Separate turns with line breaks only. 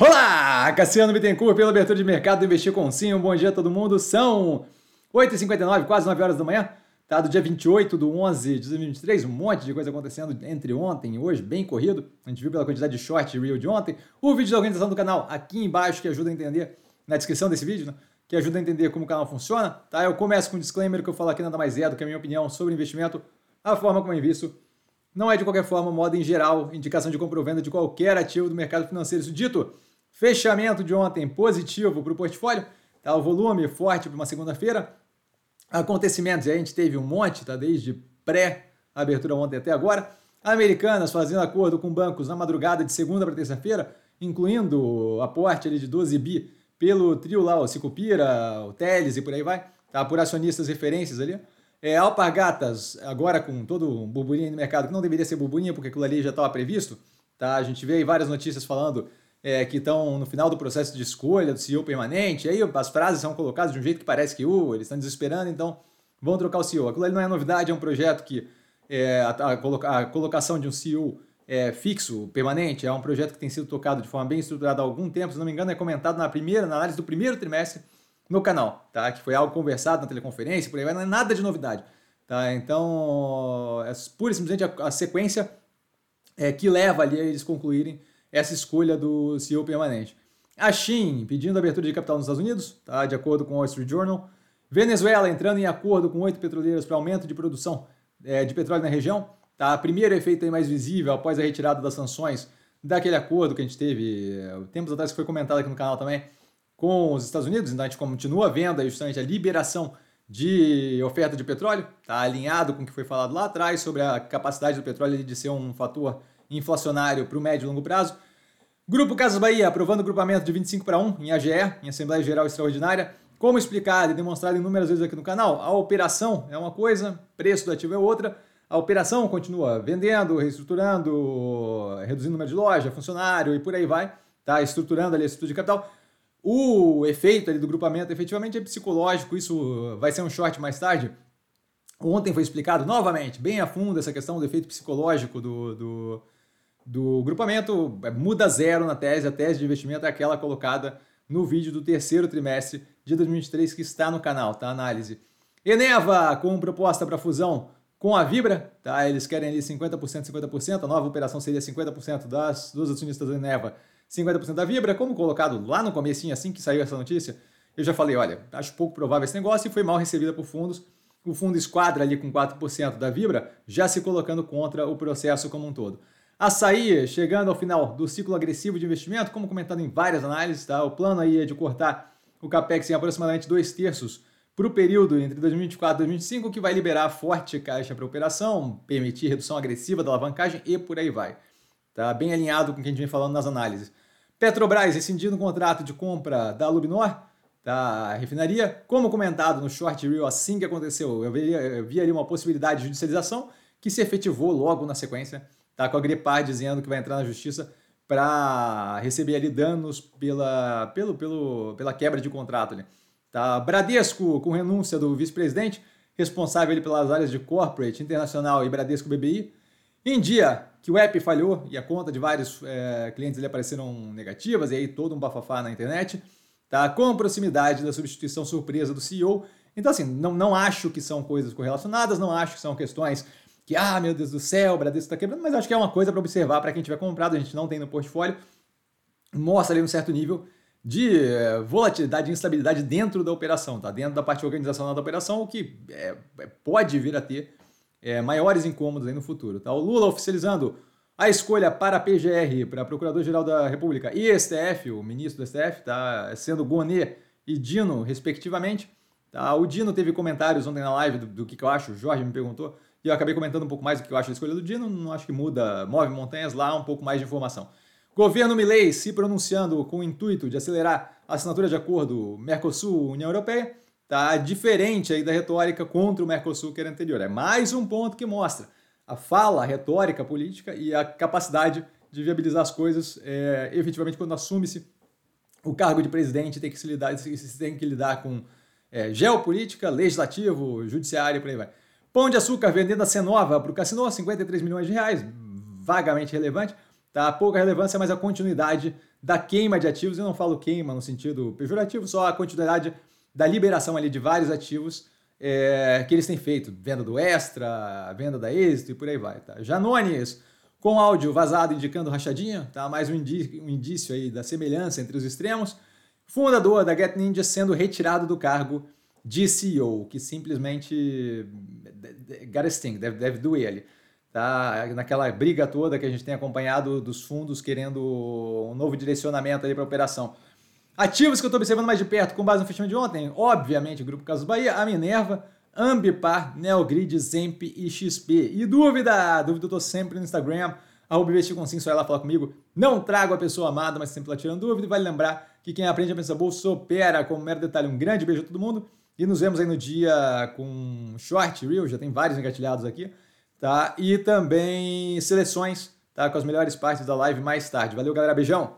Olá, Cassiano Bittencourt pela abertura de mercado do Investir com Sim. Um bom dia a todo mundo. São 8h59, quase 9 horas da manhã. Tá, do dia 28 do 11 de 2023, um monte de coisa acontecendo entre ontem e hoje, bem corrido. A gente viu pela quantidade de short reel de ontem. O vídeo da organização do canal aqui embaixo que ajuda a entender, na descrição desse vídeo, né? que ajuda a entender como o canal funciona. Tá? Eu começo com um disclaimer que eu falo aqui nada mais é do que a minha opinião sobre investimento, a forma como eu invisto. Não é de qualquer forma, modo em geral, indicação de compra ou venda de qualquer ativo do mercado financeiro. Isso dito, fechamento de ontem positivo para o portfólio, tá? o volume forte para uma segunda-feira. Acontecimentos, a gente teve um monte, tá? desde pré-abertura ontem até agora. Americanas fazendo acordo com bancos na madrugada de segunda para terça-feira, incluindo aporte ali de 12 bi pelo trio lá, o Cicupira, o Teles e por aí vai, tá? por acionistas referências ali. É, Alpargatas, agora com todo um burburinho no mercado, que não deveria ser burburinho, porque aquilo ali já estava previsto, tá? A gente vê aí várias notícias falando é, que estão no final do processo de escolha do CEO permanente, aí as frases são colocadas de um jeito que parece que uh, eles estão desesperando, então vão trocar o CEO. Aquilo ali não é novidade, é um projeto que é, a, a, colocação de um CEO é, fixo, permanente, é um projeto que tem sido tocado de forma bem estruturada há algum tempo, se não me engano, é comentado na primeira, na análise do primeiro trimestre no canal, tá? Que foi algo conversado na teleconferência, por aí vai, não é nada de novidade, tá? Então, é pura e simplesmente a, a sequência é, que leva ali a eles concluírem essa escolha do CEO permanente. A Shin pedindo abertura de capital nos Estados Unidos, tá? De acordo com o Wall Street Journal. Venezuela entrando em acordo com oito petroleiros para aumento de produção é, de petróleo na região. Tá? Primeiro efeito aí mais visível após a retirada das sanções daquele acordo que a gente teve é, tempos atrás, que foi comentado aqui no canal também, com os Estados Unidos. Então a gente continua vendo justamente a liberação de oferta de petróleo, tá alinhado com o que foi falado lá atrás sobre a capacidade do petróleo de ser um fator inflacionário para o médio e longo prazo. Grupo Casas Bahia aprovando o grupamento de 25 para 1 em AGE, em Assembleia Geral Extraordinária. Como explicado e demonstrado inúmeras vezes aqui no canal, a operação é uma coisa, preço do ativo é outra. A operação continua vendendo, reestruturando, reduzindo o número de loja, funcionário e por aí vai, tá? Estruturando ali a estrutura de capital. O efeito ali do grupamento efetivamente é psicológico, isso vai ser um short mais tarde. Ontem foi explicado novamente, bem a fundo, essa questão do efeito psicológico do, do, do grupamento. É, muda zero na tese, a tese de investimento é aquela colocada no vídeo do terceiro trimestre de 2023 que está no canal, tá? Análise. Eneva com proposta para fusão com a Vibra, tá? Eles querem ali 50%, 50%, a nova operação seria 50% das duas acionistas da Eneva, 50% da Vibra, como colocado lá no comecinho, assim que saiu essa notícia, eu já falei, olha, acho pouco provável esse negócio e foi mal recebida por fundos. O fundo esquadra ali com 4% da Vibra, já se colocando contra o processo como um todo. Açaí, chegando ao final do ciclo agressivo de investimento, como comentado em várias análises, tá? o plano aí é de cortar o CAPEX em aproximadamente dois terços para o período entre 2024 e 2025, que vai liberar forte caixa para operação, permitir redução agressiva da alavancagem e por aí vai. Tá bem alinhado com o que a gente vem falando nas análises. Petrobras rescindindo o contrato de compra da Lubinor, da refinaria. Como comentado no short reel, assim que aconteceu, eu vi, eu vi ali uma possibilidade de judicialização que se efetivou logo na sequência, tá? com a Grepar dizendo que vai entrar na justiça para receber ali danos pela, pelo, pelo, pela quebra de contrato. Ali. Tá? Bradesco, com renúncia do vice-presidente, responsável ele pelas áreas de corporate, internacional e Bradesco BBI. Em dia que o app falhou e a conta de vários é, clientes ali apareceram negativas, e aí todo um bafafá na internet, tá? com proximidade da substituição surpresa do CEO. Então, assim, não, não acho que são coisas correlacionadas, não acho que são questões que, ah, meu Deus do céu, o Bradesco está quebrando, mas acho que é uma coisa para observar para quem tiver comprado, a gente não tem no portfólio. Mostra ali um certo nível de eh, volatilidade e instabilidade dentro da operação, tá? dentro da parte organizacional da operação, o que é, pode vir a ter é, maiores incômodos aí no futuro. Tá? O Lula oficializando a escolha para a PGR, para Procurador-Geral da República e STF, o ministro do STF, tá? sendo Gonet e Dino, respectivamente. Tá? O Dino teve comentários ontem na live do, do que, que eu acho, o Jorge me perguntou, e eu acabei comentando um pouco mais do que eu acho da escolha do Dino, não acho que muda, move montanhas lá, um pouco mais de informação. Governo Milei se pronunciando com o intuito de acelerar a assinatura de acordo Mercosul-União Europeia, tá diferente aí da retórica contra o Mercosul que era anterior. É mais um ponto que mostra a fala, a retórica política e a capacidade de viabilizar as coisas é, efetivamente quando assume-se o cargo de presidente tem que se lidar, tem que lidar com é, geopolítica, legislativo, judiciário e por aí vai. Pão de açúcar vendendo a Cenova para o Cassino, 53 milhões de reais, vagamente relevante. Tá? Pouca relevância, mas a continuidade da queima de ativos, eu não falo queima no sentido pejorativo, só a continuidade da liberação ali de vários ativos é, que eles têm feito, venda do Extra, venda da Êxito e por aí vai. Tá? Janones, com áudio vazado indicando rachadinha, tá? mais um indício, um indício aí da semelhança entre os extremos. Fundador da Get Ninja sendo retirado do cargo de CEO, que simplesmente got sting, deve, deve doer ali. Tá? Naquela briga toda que a gente tem acompanhado dos fundos querendo um novo direcionamento ali para a operação. Ativos que eu estou observando mais de perto com base no fechamento de ontem, obviamente o Grupo Casos Bahia, a Minerva, Ambipar, Neogrid, Zemp e XP. E dúvida? Dúvida eu estou sempre no Instagram, arroba investir com sim, só lá falar comigo. Não trago a pessoa amada, mas sempre lá tirando dúvida. E vale lembrar que quem aprende a pensar bolsa opera como mero detalhe. Um grande beijo a todo mundo e nos vemos aí no dia com short, reel, já tem vários engatilhados aqui, tá? E também seleções, tá? Com as melhores partes da live mais tarde. Valeu, galera, beijão!